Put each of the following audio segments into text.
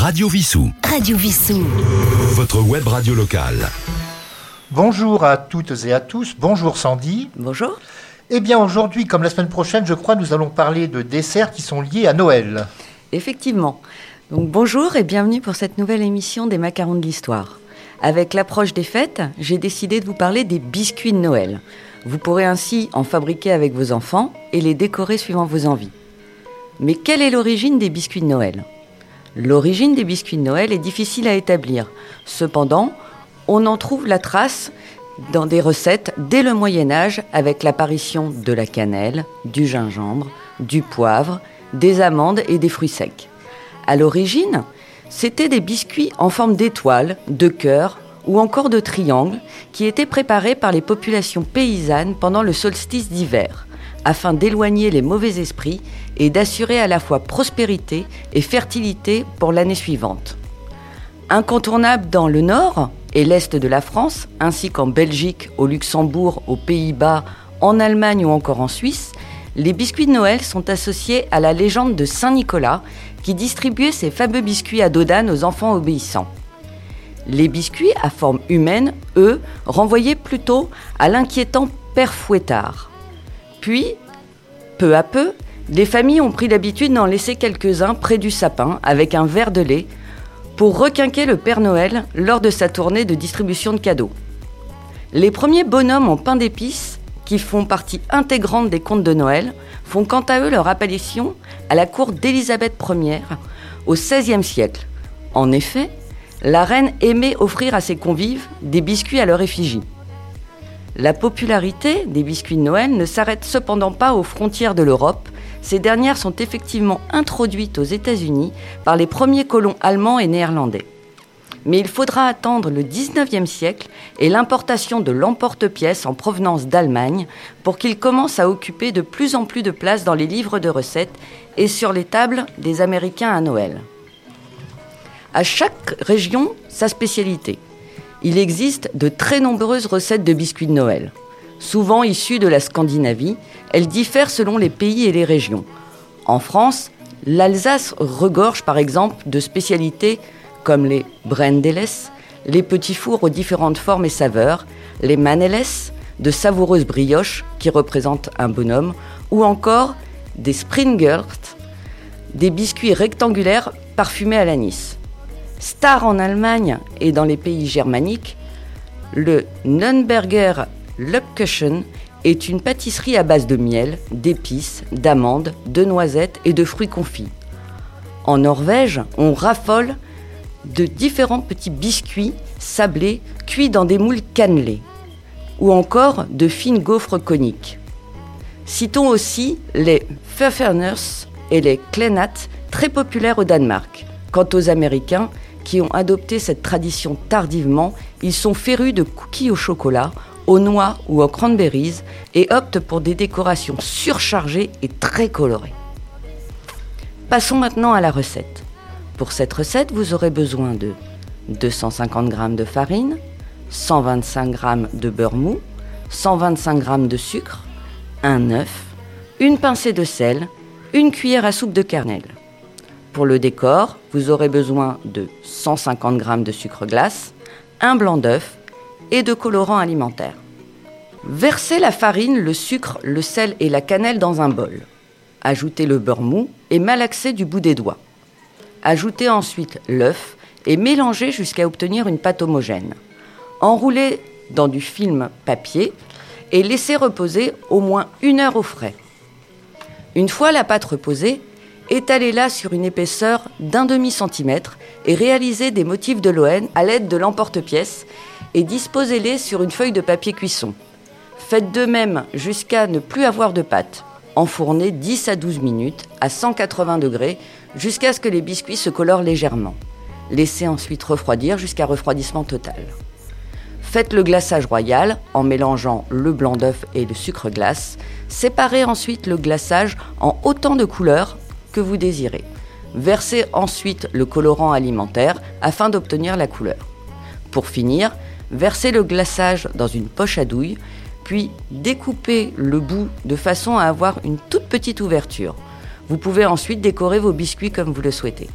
Radio Vissou. Radio Vissou. Votre web radio locale. Bonjour à toutes et à tous. Bonjour Sandy. Bonjour. Eh bien aujourd'hui, comme la semaine prochaine, je crois, nous allons parler de desserts qui sont liés à Noël. Effectivement. Donc bonjour et bienvenue pour cette nouvelle émission des macarons de l'histoire. Avec l'approche des fêtes, j'ai décidé de vous parler des biscuits de Noël. Vous pourrez ainsi en fabriquer avec vos enfants et les décorer suivant vos envies. Mais quelle est l'origine des biscuits de Noël? L'origine des biscuits de Noël est difficile à établir. Cependant, on en trouve la trace dans des recettes dès le Moyen Âge avec l'apparition de la cannelle, du gingembre, du poivre, des amandes et des fruits secs. À l'origine, c'étaient des biscuits en forme d'étoile, de cœur ou encore de triangle qui étaient préparés par les populations paysannes pendant le solstice d'hiver afin d'éloigner les mauvais esprits et d'assurer à la fois prospérité et fertilité pour l'année suivante. Incontournable dans le nord et l'est de la France, ainsi qu'en Belgique, au Luxembourg, aux Pays-Bas, en Allemagne ou encore en Suisse, les biscuits de Noël sont associés à la légende de Saint Nicolas qui distribuait ces fameux biscuits à Dodane aux enfants obéissants. Les biscuits à forme humaine, eux, renvoyaient plutôt à l'inquiétant Père Fouettard. Puis, peu à peu, les familles ont pris l'habitude d'en laisser quelques-uns près du sapin avec un verre de lait pour requinquer le Père Noël lors de sa tournée de distribution de cadeaux. Les premiers bonhommes en pain d'épices, qui font partie intégrante des contes de Noël, font quant à eux leur apparition à la cour d'Élisabeth Ier au XVIe siècle. En effet, la reine aimait offrir à ses convives des biscuits à leur effigie. La popularité des biscuits de Noël ne s'arrête cependant pas aux frontières de l'Europe. Ces dernières sont effectivement introduites aux États-Unis par les premiers colons allemands et néerlandais. Mais il faudra attendre le 19e siècle et l'importation de l'emporte-pièce en provenance d'Allemagne pour qu'il commence à occuper de plus en plus de place dans les livres de recettes et sur les tables des Américains à Noël. À chaque région, sa spécialité. Il existe de très nombreuses recettes de biscuits de Noël. Souvent issues de la Scandinavie, elles diffèrent selon les pays et les régions. En France, l'Alsace regorge par exemple de spécialités comme les brendeles, les petits fours aux différentes formes et saveurs, les manelles, de savoureuses brioches qui représentent un bonhomme, ou encore des springers, des biscuits rectangulaires parfumés à l'anis. Star en Allemagne et dans les pays germaniques, le Nürnberger Löbkuchen est une pâtisserie à base de miel, d'épices, d'amandes, de noisettes et de fruits confits. En Norvège, on raffole de différents petits biscuits sablés cuits dans des moules cannelés, ou encore de fines gaufres coniques. Citons aussi les Pfefferners et les Klenat, très populaires au Danemark. Quant aux Américains, qui ont adopté cette tradition tardivement, ils sont férus de cookies au chocolat, aux noix ou aux cranberries et optent pour des décorations surchargées et très colorées. Passons maintenant à la recette. Pour cette recette, vous aurez besoin de 250 g de farine, 125 g de beurre mou, 125 g de sucre, un œuf, une pincée de sel, une cuillère à soupe de cannelle. Pour le décor, vous aurez besoin de 150 g de sucre glace, un blanc d'œuf et de colorants alimentaires. Versez la farine, le sucre, le sel et la cannelle dans un bol. Ajoutez le beurre mou et malaxez du bout des doigts. Ajoutez ensuite l'œuf et mélangez jusqu'à obtenir une pâte homogène. Enroulez dans du film papier et laissez reposer au moins une heure au frais. Une fois la pâte reposée, étalez-la sur une épaisseur d'un demi-centimètre et réalisez des motifs de l'ON à l'aide de l'emporte-pièce et disposez-les sur une feuille de papier cuisson. Faites de même jusqu'à ne plus avoir de pâte. Enfournez 10 à 12 minutes à 180 degrés jusqu'à ce que les biscuits se colorent légèrement. Laissez ensuite refroidir jusqu'à refroidissement total. Faites le glaçage royal en mélangeant le blanc d'œuf et le sucre glace. Séparez ensuite le glaçage en autant de couleurs que vous désirez. Versez ensuite le colorant alimentaire afin d'obtenir la couleur. Pour finir, versez le glaçage dans une poche à douille, puis découpez le bout de façon à avoir une toute petite ouverture. Vous pouvez ensuite décorer vos biscuits comme vous le souhaitez.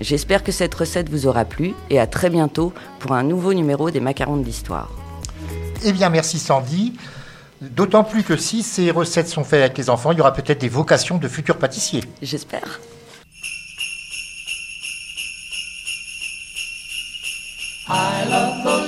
J'espère que cette recette vous aura plu et à très bientôt pour un nouveau numéro des macarons de l'histoire. Eh bien, merci Sandy. D'autant plus que si ces recettes sont faites avec les enfants, il y aura peut-être des vocations de futurs pâtissiers. J'espère. I love those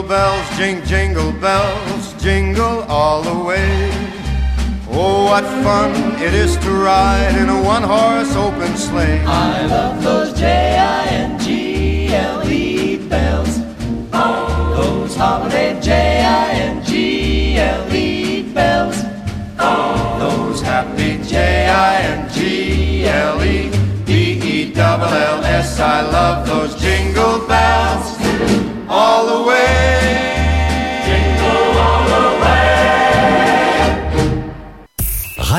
Jingle bells, jing, jingle bells, jingle all the way. Oh, what fun it is to ride in a one horse open sleigh. I love those J-I-N-G-L-E bells. Oh, those holiday J-I-N-G-L-E bells. Oh, those happy J-I-N-G-L-E B-E-double-L-S I love